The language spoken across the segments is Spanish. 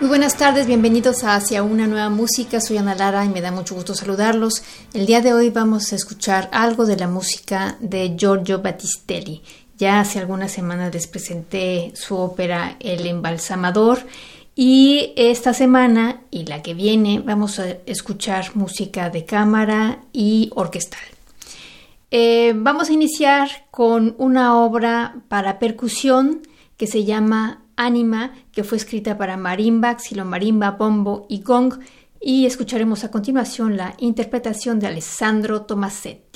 Muy buenas tardes, bienvenidos a Hacia una nueva música. Soy Ana Lara y me da mucho gusto saludarlos. El día de hoy vamos a escuchar algo de la música de Giorgio Battistelli. Ya hace algunas semanas les presenté su ópera El embalsamador y esta semana y la que viene vamos a escuchar música de cámara y orquestal. Eh, vamos a iniciar con una obra para percusión que se llama Anima, que fue escrita para marimba, xilomarimba, bombo y gong, y escucharemos a continuación la interpretación de Alessandro Tomasetti.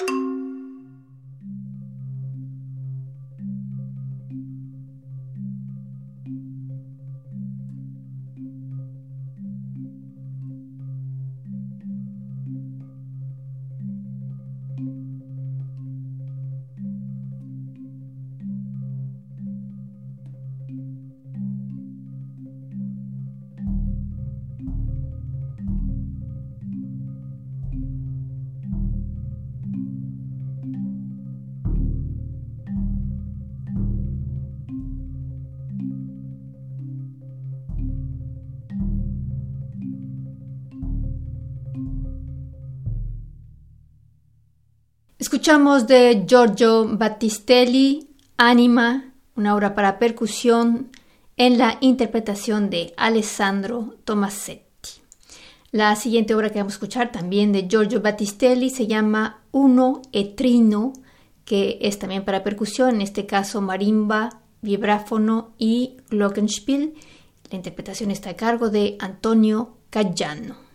Thank you. Escuchamos de Giorgio Battistelli, Anima, una obra para percusión en la interpretación de Alessandro Tomasetti. La siguiente obra que vamos a escuchar también de Giorgio Battistelli se llama Uno e Trino, que es también para percusión, en este caso marimba, vibráfono y glockenspiel. La interpretación está a cargo de Antonio Caggiano.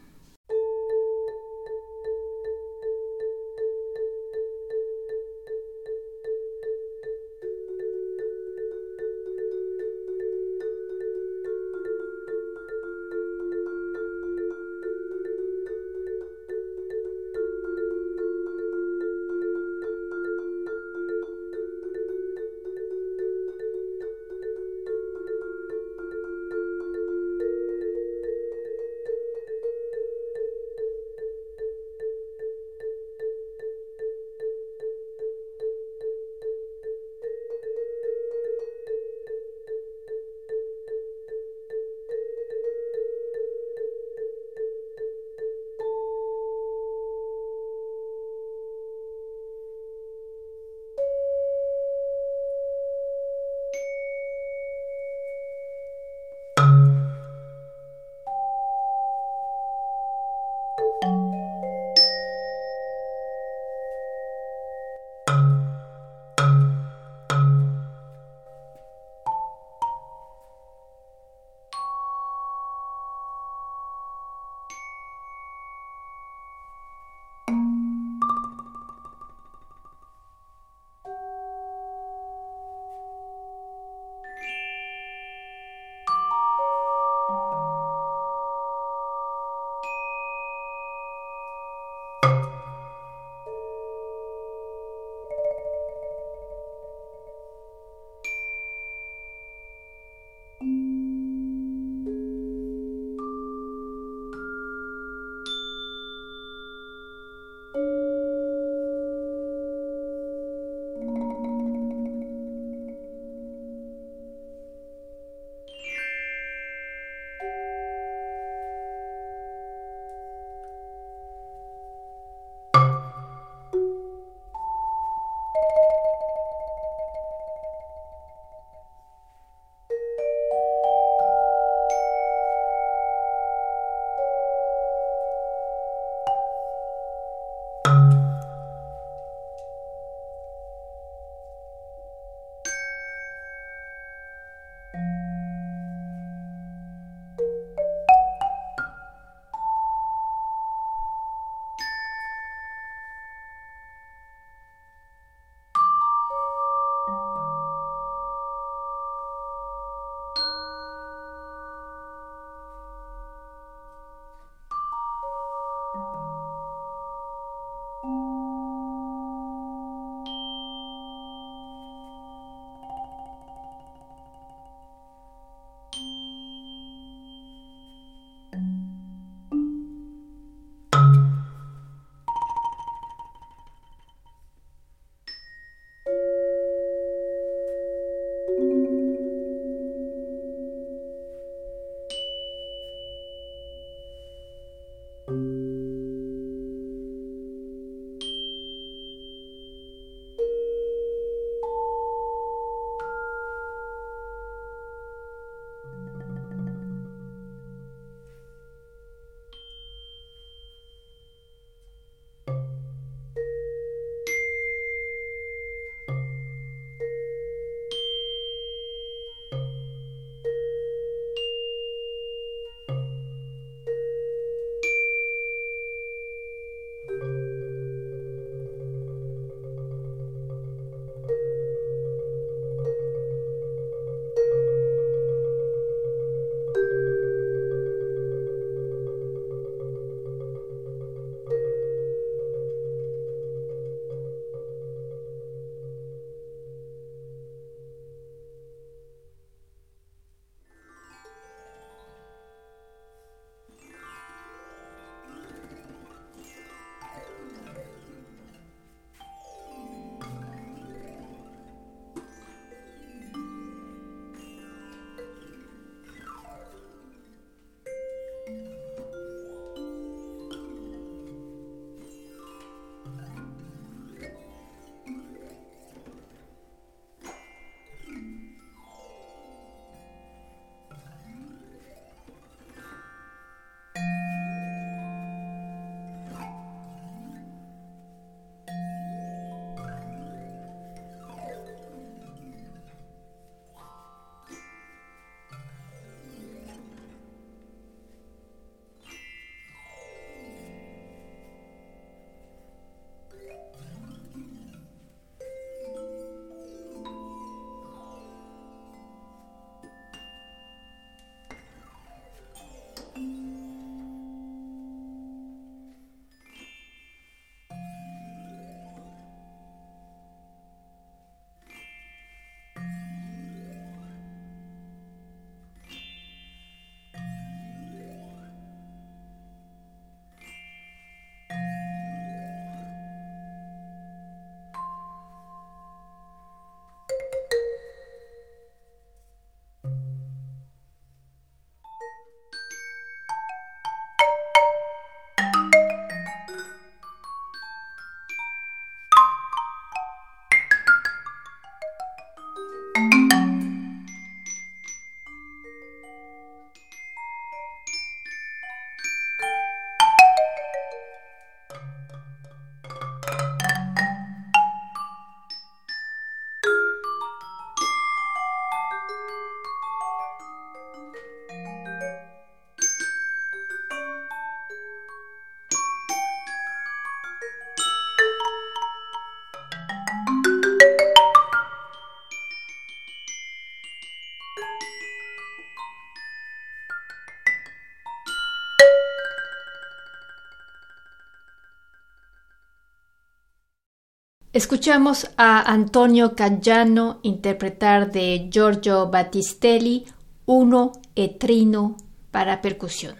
Escuchamos a Antonio Caggiano interpretar de Giorgio Battistelli Uno e Trino para percusión.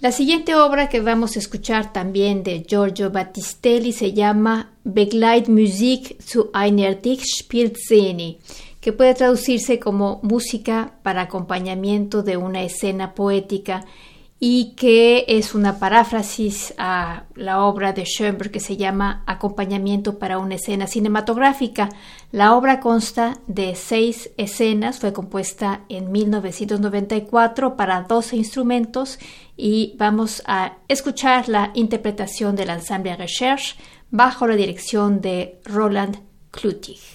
La siguiente obra que vamos a escuchar también de Giorgio Battistelli se llama Begleitmusik zu einer Dichtspielszene, que puede traducirse como música para acompañamiento de una escena poética y que es una paráfrasis a la obra de Schoenberg que se llama Acompañamiento para una escena cinematográfica. La obra consta de seis escenas, fue compuesta en 1994 para 12 instrumentos y vamos a escuchar la interpretación del ensemble Recherche bajo la dirección de Roland Klutig.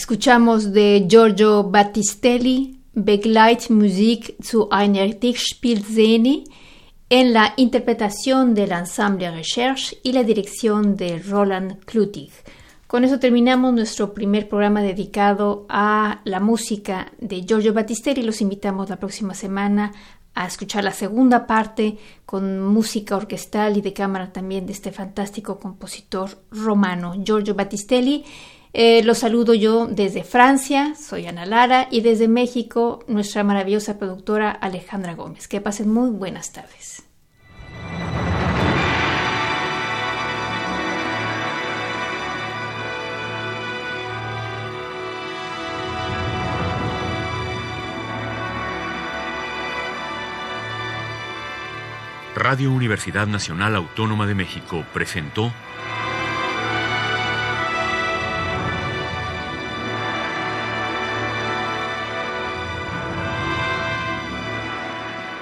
Escuchamos de Giorgio Battistelli Begleitmusik zu einer Dichtspielszene en la interpretación del ensemble Recherche y la dirección de Roland Klutig. Con eso terminamos nuestro primer programa dedicado a la música de Giorgio Battistelli. Los invitamos la próxima semana a escuchar la segunda parte con música orquestal y de cámara también de este fantástico compositor romano, Giorgio Battistelli. Eh, los saludo yo desde Francia, soy Ana Lara, y desde México, nuestra maravillosa productora Alejandra Gómez. Que pasen muy buenas tardes. Radio Universidad Nacional Autónoma de México presentó